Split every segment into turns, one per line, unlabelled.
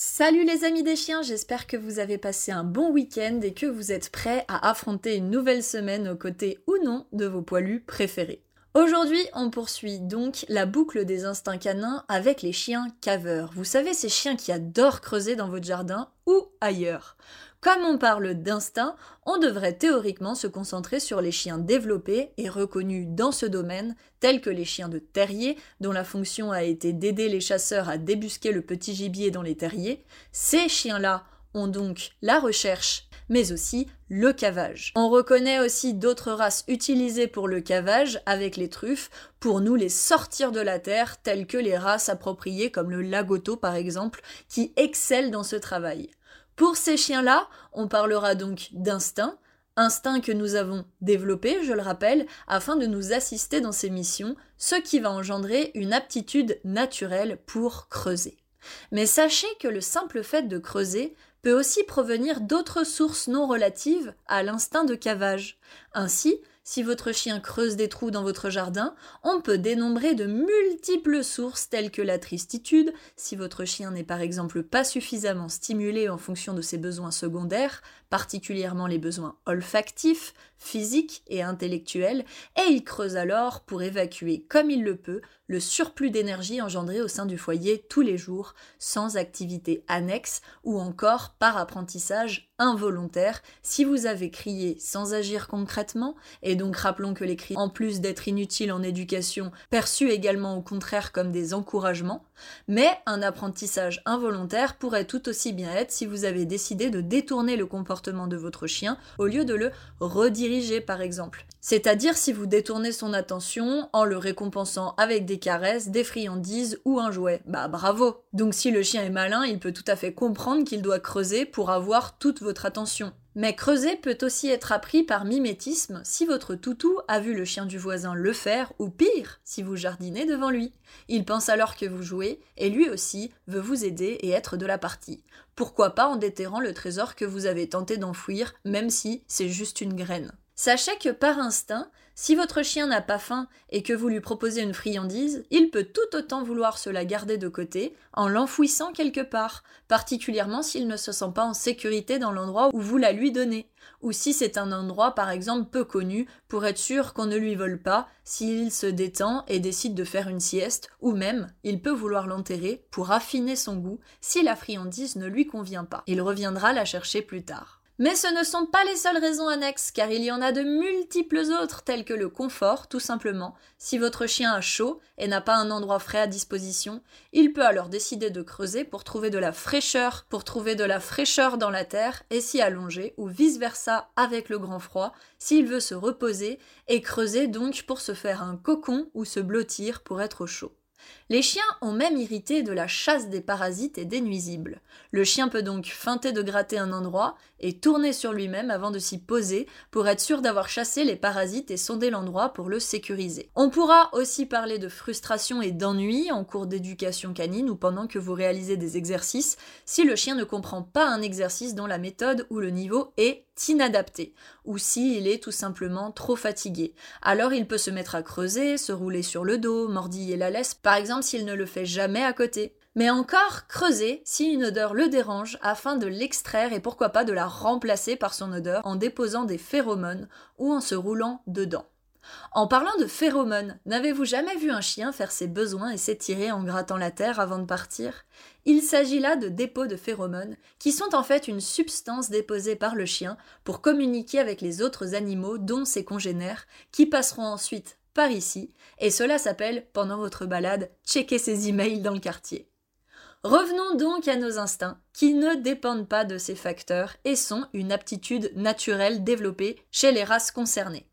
Salut les amis des chiens, j'espère que vous avez passé un bon week-end et que vous êtes prêts à affronter une nouvelle semaine aux côtés ou non de vos poilus préférés. Aujourd'hui, on poursuit donc la boucle des instincts canins avec les chiens caveurs. Vous savez, ces chiens qui adorent creuser dans votre jardin ou ailleurs. Comme on parle d'instinct, on devrait théoriquement se concentrer sur les chiens développés et reconnus dans ce domaine, tels que les chiens de terrier, dont la fonction a été d'aider les chasseurs à débusquer le petit gibier dans les terriers. Ces chiens-là ont donc la recherche, mais aussi le cavage. On reconnaît aussi d'autres races utilisées pour le cavage avec les truffes pour nous les sortir de la terre, telles que les races appropriées comme le lagoto par exemple, qui excellent dans ce travail. Pour ces chiens-là, on parlera donc d'instinct, instinct que nous avons développé, je le rappelle, afin de nous assister dans ces missions, ce qui va engendrer une aptitude naturelle pour creuser. Mais sachez que le simple fait de creuser peut aussi provenir d'autres sources non relatives à l'instinct de cavage. Ainsi, si votre chien creuse des trous dans votre jardin, on peut dénombrer de multiples sources telles que la tristitude, si votre chien n'est par exemple pas suffisamment stimulé en fonction de ses besoins secondaires, particulièrement les besoins olfactifs, physiques et intellectuels, et il creuse alors pour évacuer comme il le peut le surplus d'énergie engendré au sein du foyer tous les jours, sans activité annexe ou encore par apprentissage involontaire. Si vous avez crié sans agir concrètement, et donc rappelons que les cris, en plus d'être inutiles en éducation, perçus également au contraire comme des encouragements, mais un apprentissage involontaire pourrait tout aussi bien être si vous avez décidé de détourner le comportement de votre chien au lieu de le rediriger par exemple. C'est-à-dire si vous détournez son attention en le récompensant avec des caresses, des friandises ou un jouet. Bah bravo Donc si le chien est malin, il peut tout à fait comprendre qu'il doit creuser pour avoir toute votre attention. Mais creuser peut aussi être appris par mimétisme si votre toutou a vu le chien du voisin le faire, ou pire, si vous jardinez devant lui. Il pense alors que vous jouez, et lui aussi veut vous aider et être de la partie. Pourquoi pas en déterrant le trésor que vous avez tenté d'enfouir, même si c'est juste une graine. Sachez que par instinct, si votre chien n'a pas faim et que vous lui proposez une friandise, il peut tout autant vouloir se la garder de côté en l'enfouissant quelque part, particulièrement s'il ne se sent pas en sécurité dans l'endroit où vous la lui donnez, ou si c'est un endroit par exemple peu connu pour être sûr qu'on ne lui vole pas s'il se détend et décide de faire une sieste, ou même il peut vouloir l'enterrer pour affiner son goût si la friandise ne lui convient pas. Il reviendra la chercher plus tard. Mais ce ne sont pas les seules raisons annexes, car il y en a de multiples autres, telles que le confort, tout simplement. Si votre chien a chaud et n'a pas un endroit frais à disposition, il peut alors décider de creuser pour trouver de la fraîcheur, pour trouver de la fraîcheur dans la terre et s'y allonger, ou vice-versa avec le grand froid, s'il veut se reposer, et creuser donc pour se faire un cocon ou se blottir pour être chaud. Les chiens ont même irrité de la chasse des parasites et des nuisibles. Le chien peut donc feinter de gratter un endroit et tourner sur lui-même avant de s'y poser pour être sûr d'avoir chassé les parasites et sonder l'endroit pour le sécuriser. On pourra aussi parler de frustration et d'ennui en cours d'éducation canine ou pendant que vous réalisez des exercices si le chien ne comprend pas un exercice dont la méthode ou le niveau est inadapté, ou s'il est tout simplement trop fatigué. Alors il peut se mettre à creuser, se rouler sur le dos, mordiller la laisse, par exemple s'il ne le fait jamais à côté. Mais encore creuser si une odeur le dérange afin de l'extraire et pourquoi pas de la remplacer par son odeur en déposant des phéromones ou en se roulant dedans. En parlant de phéromones, n'avez-vous jamais vu un chien faire ses besoins et s'étirer en grattant la terre avant de partir? Il s'agit là de dépôts de phéromones, qui sont en fait une substance déposée par le chien pour communiquer avec les autres animaux, dont ses congénères, qui passeront ensuite par ici, et cela s'appelle, pendant votre balade, checker ses emails dans le quartier. Revenons donc à nos instincts, qui ne dépendent pas de ces facteurs et sont une aptitude naturelle développée chez les races concernées.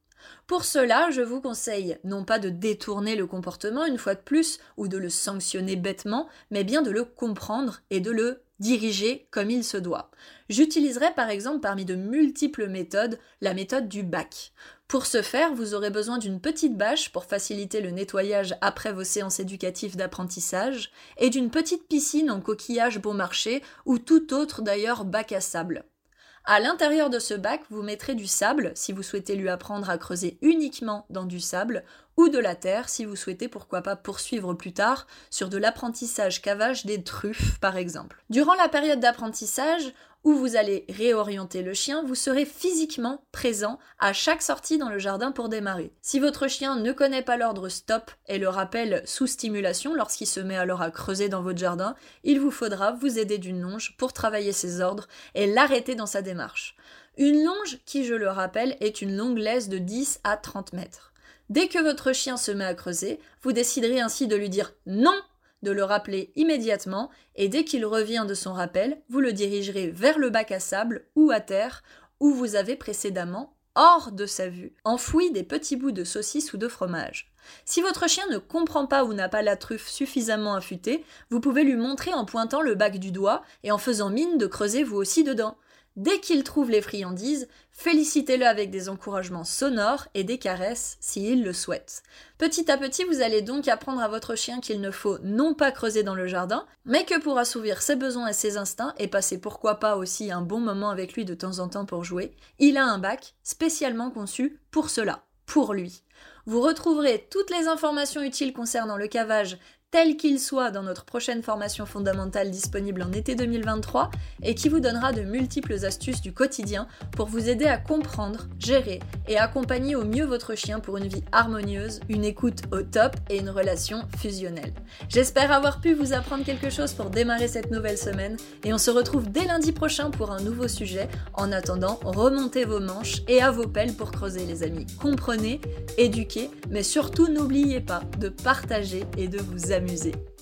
Pour cela, je vous conseille non pas de détourner le comportement une fois de plus ou de le sanctionner bêtement, mais bien de le comprendre et de le diriger comme il se doit. J'utiliserai par exemple parmi de multiples méthodes la méthode du bac. Pour ce faire, vous aurez besoin d'une petite bâche pour faciliter le nettoyage après vos séances éducatives d'apprentissage et d'une petite piscine en coquillage bon marché ou tout autre d'ailleurs bac à sable. À l'intérieur de ce bac, vous mettrez du sable si vous souhaitez lui apprendre à creuser uniquement dans du sable, ou de la terre si vous souhaitez pourquoi pas poursuivre plus tard sur de l'apprentissage cavage des truffes par exemple. Durant la période d'apprentissage, où vous allez réorienter le chien, vous serez physiquement présent à chaque sortie dans le jardin pour démarrer. Si votre chien ne connaît pas l'ordre stop et le rappelle sous stimulation lorsqu'il se met alors à creuser dans votre jardin, il vous faudra vous aider d'une longe pour travailler ses ordres et l'arrêter dans sa démarche. Une longe qui, je le rappelle, est une longue laisse de 10 à 30 mètres. Dès que votre chien se met à creuser, vous déciderez ainsi de lui dire non de le rappeler immédiatement et dès qu'il revient de son rappel, vous le dirigerez vers le bac à sable ou à terre où vous avez précédemment, hors de sa vue, enfoui des petits bouts de saucisse ou de fromage. Si votre chien ne comprend pas ou n'a pas la truffe suffisamment affûtée, vous pouvez lui montrer en pointant le bac du doigt et en faisant mine de creuser vous aussi dedans. Dès qu'il trouve les friandises, félicitez-le avec des encouragements sonores et des caresses s'il le souhaite. Petit à petit, vous allez donc apprendre à votre chien qu'il ne faut non pas creuser dans le jardin, mais que pour assouvir ses besoins et ses instincts, et passer pourquoi pas aussi un bon moment avec lui de temps en temps pour jouer, il a un bac spécialement conçu pour cela, pour lui. Vous retrouverez toutes les informations utiles concernant le cavage tel qu'il soit dans notre prochaine formation fondamentale disponible en été 2023 et qui vous donnera de multiples astuces du quotidien pour vous aider à comprendre, gérer et accompagner au mieux votre chien pour une vie harmonieuse, une écoute au top et une relation fusionnelle. J'espère avoir pu vous apprendre quelque chose pour démarrer cette nouvelle semaine et on se retrouve dès lundi prochain pour un nouveau sujet. En attendant, remontez vos manches et à vos pelles pour creuser les amis. Comprenez, éduquez, mais surtout n'oubliez pas de partager et de vous amuser s'amuser.